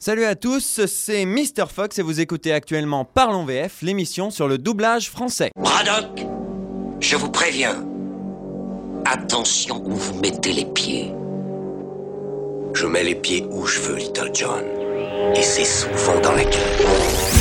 Salut à tous, c'est Mr. Fox et vous écoutez actuellement Parlons VF, l'émission sur le doublage français. Braddock, je vous préviens. Attention où vous mettez les pieds. Je mets les pieds où je veux, Little John. Et c'est souvent dans la gueule.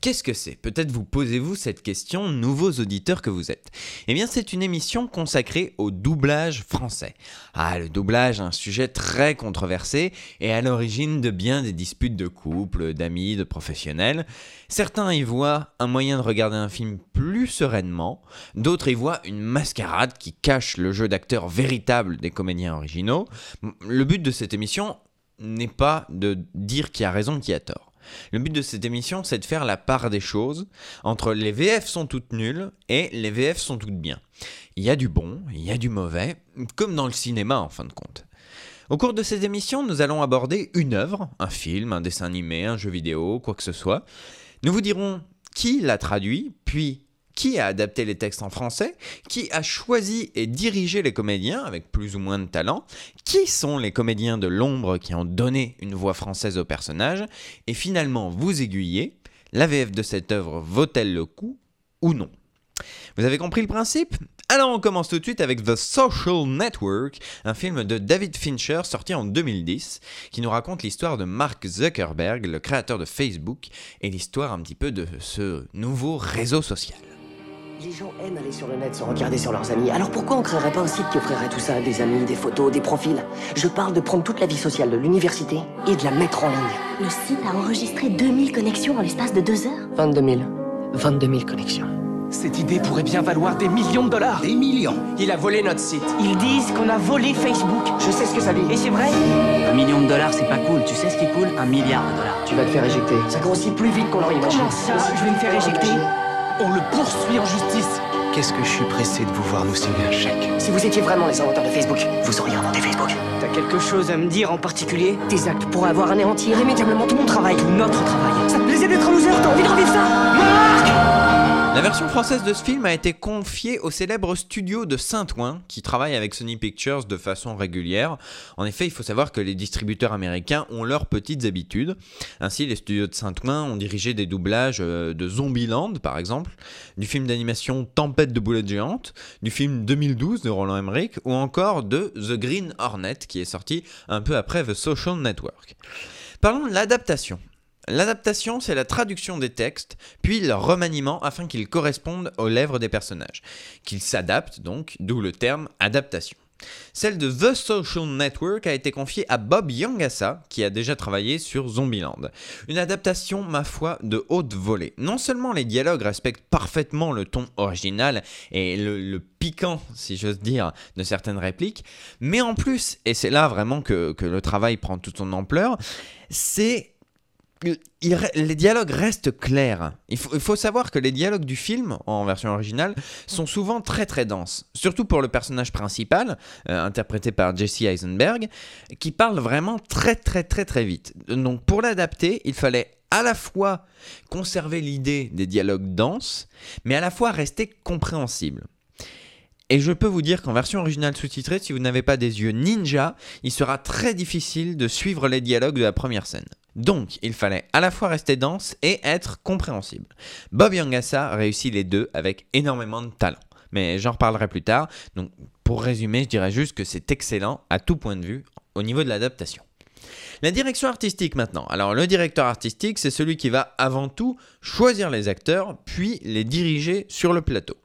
Qu'est-ce que c'est? Peut-être vous posez-vous cette question, nouveaux auditeurs que vous êtes. Eh bien c'est une émission consacrée au doublage français. Ah, le doublage, un sujet très controversé et à l'origine de bien des disputes de couple, d'amis, de professionnels. Certains y voient un moyen de regarder un film plus sereinement, d'autres y voient une mascarade qui cache le jeu d'acteur véritable des comédiens originaux. Le but de cette émission n'est pas de dire qui a raison, qui a tort. Le but de cette émission, c'est de faire la part des choses entre les VF sont toutes nulles et les VF sont toutes bien. Il y a du bon, il y a du mauvais, comme dans le cinéma en fin de compte. Au cours de cette émission, nous allons aborder une œuvre, un film, un dessin animé, un jeu vidéo, quoi que ce soit. Nous vous dirons qui l'a traduit, puis qui a adapté les textes en français, qui a choisi et dirigé les comédiens avec plus ou moins de talent, qui sont les comédiens de l'ombre qui ont donné une voix française au personnage, et finalement vous aiguiller, la VF de cette œuvre vaut-elle le coup ou non? Vous avez compris le principe? Alors on commence tout de suite avec The Social Network, un film de David Fincher sorti en 2010, qui nous raconte l'histoire de Mark Zuckerberg, le créateur de Facebook, et l'histoire un petit peu de ce nouveau réseau social. Les gens aiment aller sur le net se regarder sur leurs amis. Alors pourquoi on créerait pas un site qui offrirait tout ça Des amis, des photos, des profils? Je parle de prendre toute la vie sociale de l'université et de la mettre en ligne. Le site a enregistré 2000 connexions en l'espace de deux heures? 22 000. 22 000 connexions. Cette idée pourrait bien valoir des millions de dollars. Des millions? Il a volé notre site. Ils disent qu'on a volé Facebook. Je sais ce que ça dit. Et c'est vrai? Un million de dollars, c'est pas cool. Tu sais ce qui est cool Un milliard de dollars. Tu vas te faire éjecter. Ça grossit plus vite qu'on l'aurait imaginé. Comment ça? Je vais me faire éjecter On le poursuit en justice. Qu'est-ce que je suis pressé de vous voir nous signer un chèque Si vous étiez vraiment les inventeurs de Facebook, vous auriez inventé Facebook. T'as quelque chose à me dire en particulier? Tes actes pourraient avoir anéanti irrémédiablement tout mon travail. Tout notre travail. Ça te plaisait d'être un loser? T'as envie de revivre ça? Marc La version française de ce film a été confiée au célèbre studio de Saint-Ouen, qui travaille avec Sony Pictures de façon régulière. En effet, il faut savoir que les distributeurs américains ont leurs petites habitudes. Ainsi, les studios de Saint-Ouen ont dirigé des doublages euh, de Zombieland, par exemple, du film d'animation Tempête de boulettes géantes, du film 2012 de Roland Emmerich, ou encore de The Green Hornet, qui est sorti un peu après The Social Network. Parlons de l'adaptation. L'adaptation, c'est la traduction des textes, puis leur remaniement afin qu'ils correspondent aux lèvres des personnages. Qu'ils s'adaptent donc, d'où le terme adaptation. Celle de The Social Network a été confiée à Bob Yangassa, qui a déjà travaillé sur Zombieland. Une adaptation, ma foi, de haute volée. Non seulement les dialogues respectent parfaitement le ton original et le, piquant, si j'ose dire, de certaines répliques, mais en plus, et c'est là vraiment que, que le travail prend toute son ampleur, c'est les dialogues restent clairs. Il faut, il faut savoir que les dialogues du film, en version originale, sont souvent très très denses. Surtout pour le personnage principal, euh, interprété par Jesse Eisenberg, qui parle vraiment très très très très vite. Donc pour l'adapter, il fallait à la fois conserver l'idée des dialogues denses, mais à la fois rester compréhensible. Et je peux vous dire qu'en version originale sous-titrée, si vous n'avez pas des yeux ninja, il sera très difficile de suivre les dialogues de la première scène. Donc, il fallait à la fois rester dense et être compréhensible. Bob Yangassa réussit les deux avec énormément de talent. Mais j'en reparlerai plus tard. Donc, pour résumer, je dirais juste que c'est excellent à tout point de vue au niveau de l'adaptation. La direction artistique maintenant. Alors le directeur artistique, c'est celui qui va avant tout choisir les acteurs, puis les diriger sur le plateau.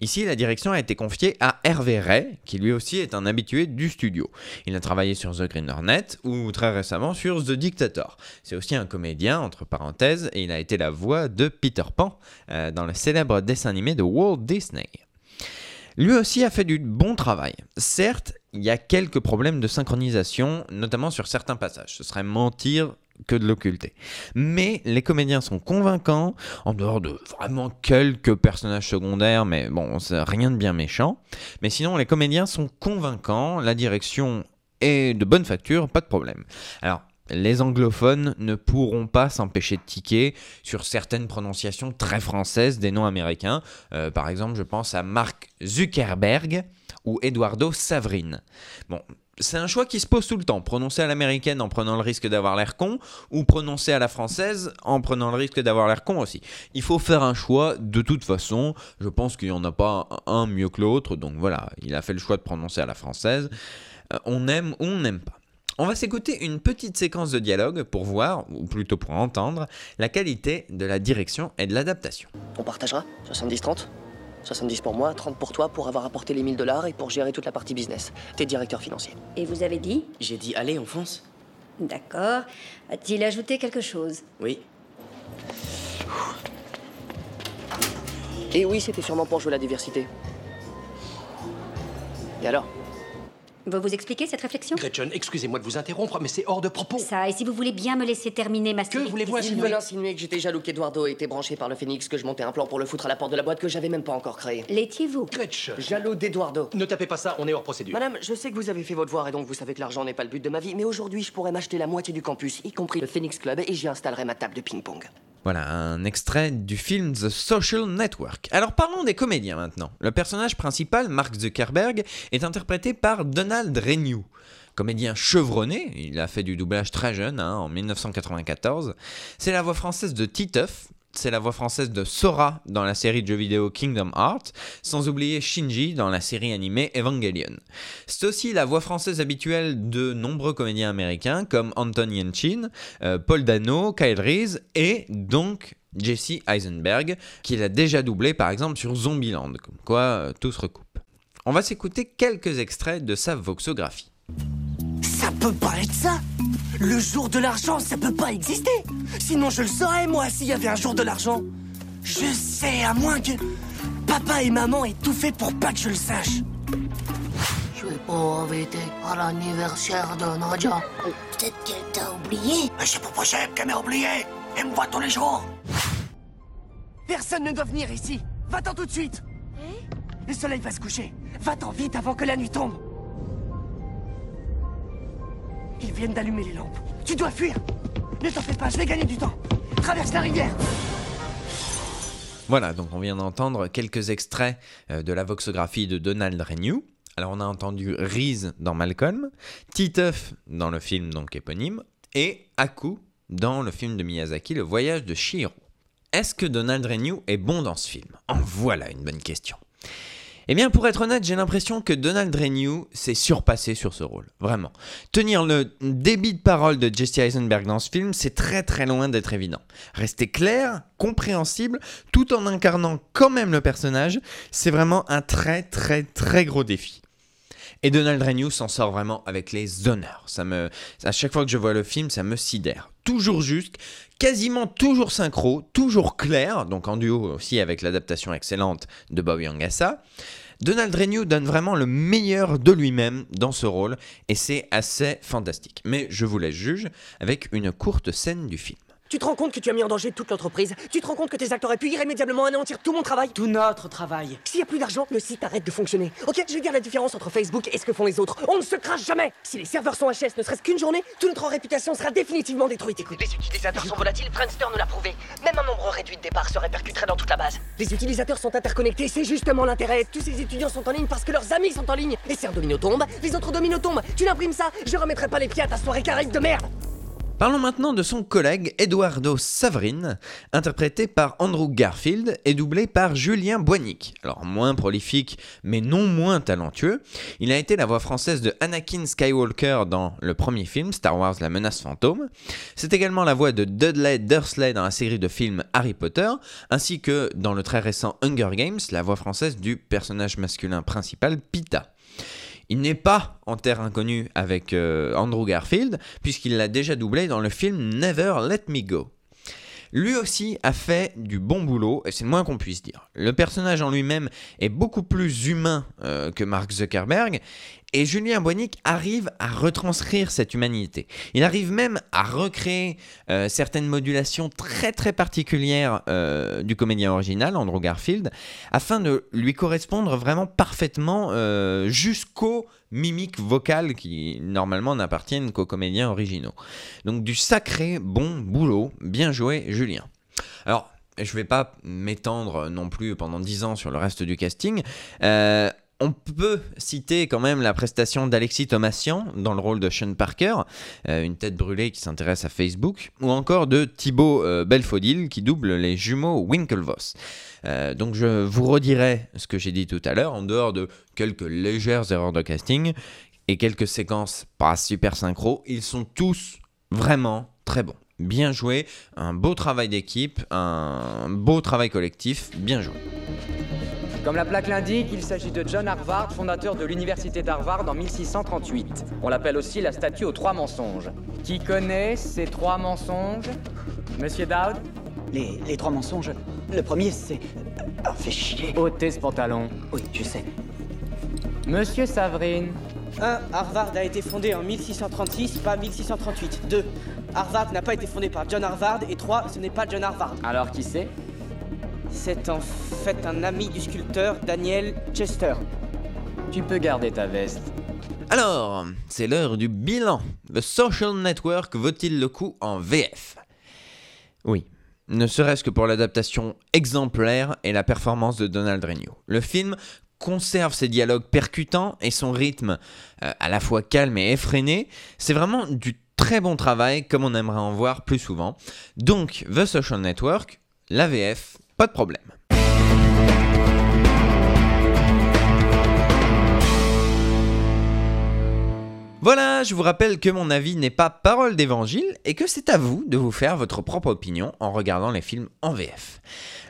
Ici, la direction a été confiée à Hervé Ray, qui lui aussi est un habitué du studio. Il a travaillé sur The Green Hornet ou très récemment sur The Dictator. C'est aussi un comédien, entre parenthèses, et il a été la voix de Peter Pan euh, dans le célèbre dessin animé de Walt Disney. Lui aussi a fait du bon travail. Certes, il y a quelques problèmes de synchronisation, notamment sur certains passages. Ce serait mentir que de l'occulter. Mais les comédiens sont convaincants, en dehors de vraiment quelques personnages secondaires, mais bon, rien de bien méchant. Mais sinon, les comédiens sont convaincants, la direction et de bonne facture, pas de problème. Alors, les anglophones ne pourront pas s'empêcher de tiquer sur certaines prononciations très françaises des noms américains. Euh, par exemple, je pense à Mark Zuckerberg ou Eduardo Savrine. Bon, c'est un choix qui se pose tout le temps. Prononcer à l'américaine en prenant le risque d'avoir l'air con, ou prononcer à la française en prenant le risque d'avoir l'air con aussi. Il faut faire un choix de toute façon. Je pense qu'il n'y en a pas un mieux que l'autre. Donc voilà, il a fait le choix de prononcer à la française. Euh, on aime ou on n'aime pas. On va s'écouter une petite séquence de dialogue pour voir, ou plutôt pour entendre, la qualité de la direction et de l'adaptation. On partagera? 70-30 70 pour moi, 30 pour toi pour avoir apporté les 1000 dollars et pour gérer toute la partie business. T'es directeur financier. Et vous avez dit J'ai dit allez, on fonce. D'accord. A-t-il ajouté quelque chose Oui. Et oui, c'était sûrement pour jouer la diversité. Et alors? Vous vous expliquez cette réflexion Gretchen, excusez-moi de vous interrompre, mais c'est hors de propos. Ça, et si vous voulez bien me laisser terminer ma Que voulez-vous Il insinuer veut insinuer que j'étais jaloux qu'Eduardo était branché par le Phoenix, que je montais un plan pour le foutre à la porte de la boîte que j'avais même pas encore créé. L'étiez-vous Gretchen, Jaloux d'Eduardo. ne tapez pas ça, on est hors procédure. Madame, je sais que vous avez fait votre devoir et donc vous savez que l'argent n'est pas le but de ma vie, mais aujourd'hui je pourrais m'acheter la moitié du campus, y compris le Phoenix Club, et j'y installerai ma table de ping-pong. Voilà, un extrait du film The Social Network. Alors parlons des comédiens maintenant. Le personnage principal, Mark Zuckerberg, est interprété par Donald Renew. Comédien chevronné, il a fait du doublage très jeune, hein, en 1994. C'est la voix française de Titeuf, c'est la voix française de Sora dans la série de jeux vidéo Kingdom Hearts, sans oublier Shinji dans la série animée Evangelion. C'est aussi la voix française habituelle de nombreux comédiens américains comme Anton Yelchin, euh, Paul Dano, Kyle Reese et donc Jesse Eisenberg, qu'il a déjà doublé par exemple sur Zombieland, comme quoi euh, tout se recoupe. On va s'écouter quelques extraits de sa voxographie. Ça peut pas être ça Le jour de l'argent, ça peut pas exister Sinon je le saurais, moi, s'il y avait un jour de l'argent. Je sais, à moins que papa et maman aient tout fait pour pas que je le sache. Je vais pas inviter à l'anniversaire de Nadia. Peut-être qu'elle t'a oublié. Mais c'est pas possible qu'elle m'ait oublié Elle me voit tous les jours Personne ne doit venir ici Va-t'en tout de suite Le soleil va se coucher Va-t'en vite avant que la nuit tombe Ils viennent d'allumer les lampes. Tu dois fuir Ne t'en fais pas, je vais gagner du temps. Traverse la rivière Voilà, donc on vient d'entendre quelques extraits euh, de la voxographie de Donald Renew. Alors on a entendu Reese dans Malcolm, Titeuf dans le film donc éponyme, et Aku dans le film de Miyazaki, Le Voyage de Shiro. Est-ce que Donald Renew est bon dans ce film? En voilà une bonne question. Eh bien, pour être honnête, j'ai l'impression que Donald Renew s'est surpassé sur ce rôle. Vraiment. Tenir le débit de parole de Jesse Eisenberg dans ce film, c'est très très loin d'être évident. Rester clair, compréhensible, tout en incarnant quand même le personnage, c'est vraiment un très très très gros défi. Et Donald Renew s'en sort vraiment avec les honneurs. Ça me, à chaque fois que je vois le film, ça me sidère. Toujours juste, quasiment toujours synchro, toujours clair, donc en duo aussi avec l'adaptation excellente de Bob Yangasa. Donald Renew donne vraiment le meilleur de lui-même dans ce rôle et c'est assez fantastique. Mais je vous laisse juge avec une courte scène du film. Tu te rends compte que tu as mis en danger toute l'entreprise Tu te rends compte que tes actes auraient pu irrémédiablement anéantir tout mon travail Tout notre travail. S'il y a plus d'argent, le site arrête de fonctionner. Ok, je vais dire la différence entre Facebook et ce que font les autres. On ne se crache jamais Si les serveurs sont HS ne serait-ce qu'une journée, toute notre réputation sera définitivement détruite. Écoute, Les utilisateurs sont volatiles, Friendster nous l'a prouvé. Même un nombre réduit de départs se répercuterait dans toute la base. les utilisateurs sont interconnectés, c'est justement l'intérêt. Tous ces étudiants sont en ligne parce que leurs amis sont en ligne. Et si un domino tombe, les autres dominos tombent. Tu l'imprimes ça, je remettrai pas les pieds à ta soirée caraïbe de merde Parlons maintenant de son collègue Eduardo Savrine, interprété par Andrew Garfield et doublé par Julien Boignic. Alors moins prolifique, mais non moins talentueux, il a été la voix française de Anakin Skywalker dans le premier film Star Wars La menace fantôme. C'est également la voix de Dudley Dursley dans la série de films Harry Potter, ainsi que dans le très récent Hunger Games, la voix française du personnage masculin principal Pita. Il n'est pas en terre inconnue avec euh, Andrew Garfield, puisqu'il l'a déjà doublé dans le film Never Let Me Go. Lui aussi a fait du bon boulot, et c'est le moins qu'on puisse dire. Le personnage en lui-même est beaucoup plus humain euh, que Mark Zuckerberg, Et Julien Boignic arrive à retranscrire cette humanité. Il arrive même à recréer euh, certaines modulations très très particulières euh, du comédien original, Andrew Garfield, afin de lui correspondre vraiment parfaitement euh, jusqu'aux mimiques vocales qui normalement n'appartiennent qu'aux comédiens originaux. Donc du sacré bon boulot, bien joué Julien. Alors, je ne vais pas m'étendre non plus pendant 10 ans sur le reste du casting. On peut citer quand même la prestation d'Alexis Thomasian dans le rôle de Sean Parker, euh, une tête brûlée qui s'intéresse à Facebook, ou encore de Thibaut euh, Belfodil qui double les jumeaux Winklevoss. Euh, donc je vous redirai ce que j'ai dit tout à l'heure, en dehors de quelques légères erreurs de casting et quelques séquences pas super synchro, ils sont tous vraiment très bons. Bien joué, un beau travail d'équipe, un beau travail collectif, bien joué. Comme la plaque l'indique, il s'agit de John Harvard, fondateur de l'université d'Harvard en 1638. On l'appelle aussi la statue aux trois mensonges. Qui connaît ces trois mensonges? Monsieur Dowd? Les, les trois mensonges. Le premier, c'est. Ah, fait chier. Ôtez ce pantalon. Oui, je sais. Monsieur Savrine. 1. Harvard a été fondé en 1636, pas 1638. 2. Harvard n'a pas été fondé par John Harvard. Et 3. Ce n'est pas John Harvard. Alors qui c'est? C'est en fait un ami du sculpteur Daniel Chester. Tu peux garder ta veste. Alors, c'est l'heure du bilan. The Social Network vaut-il le coup en VF Oui, ne serait-ce que pour l'adaptation exemplaire et la performance de Donald Renew. Le film conserve ses dialogues percutants et son rythme euh, à la fois calme et effréné. C'est vraiment du très bon travail comme on aimerait en voir plus souvent. Donc, The Social Network, la VF, pas de problème. Voilà, je vous rappelle que mon avis n'est pas parole d'évangile et que c'est à vous de vous faire votre propre opinion en regardant les films en VF.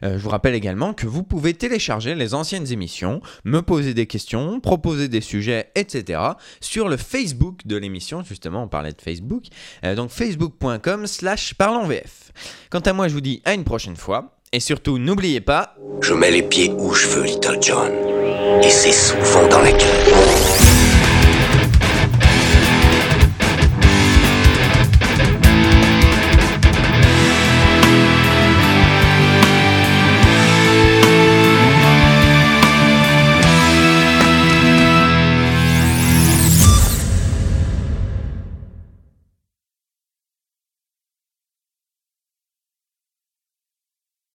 Euh, je vous rappelle également que vous pouvez télécharger les anciennes émissions, me poser des questions, proposer des sujets, etc. sur le Facebook de l'émission, justement on parlait de Facebook, euh, donc facebook.com slash parlonsvf. Quant à moi je vous dis à une prochaine fois, et surtout n'oubliez pas... Je mets les pieds où je veux, Little John. Et c'est souvent dans la gueule.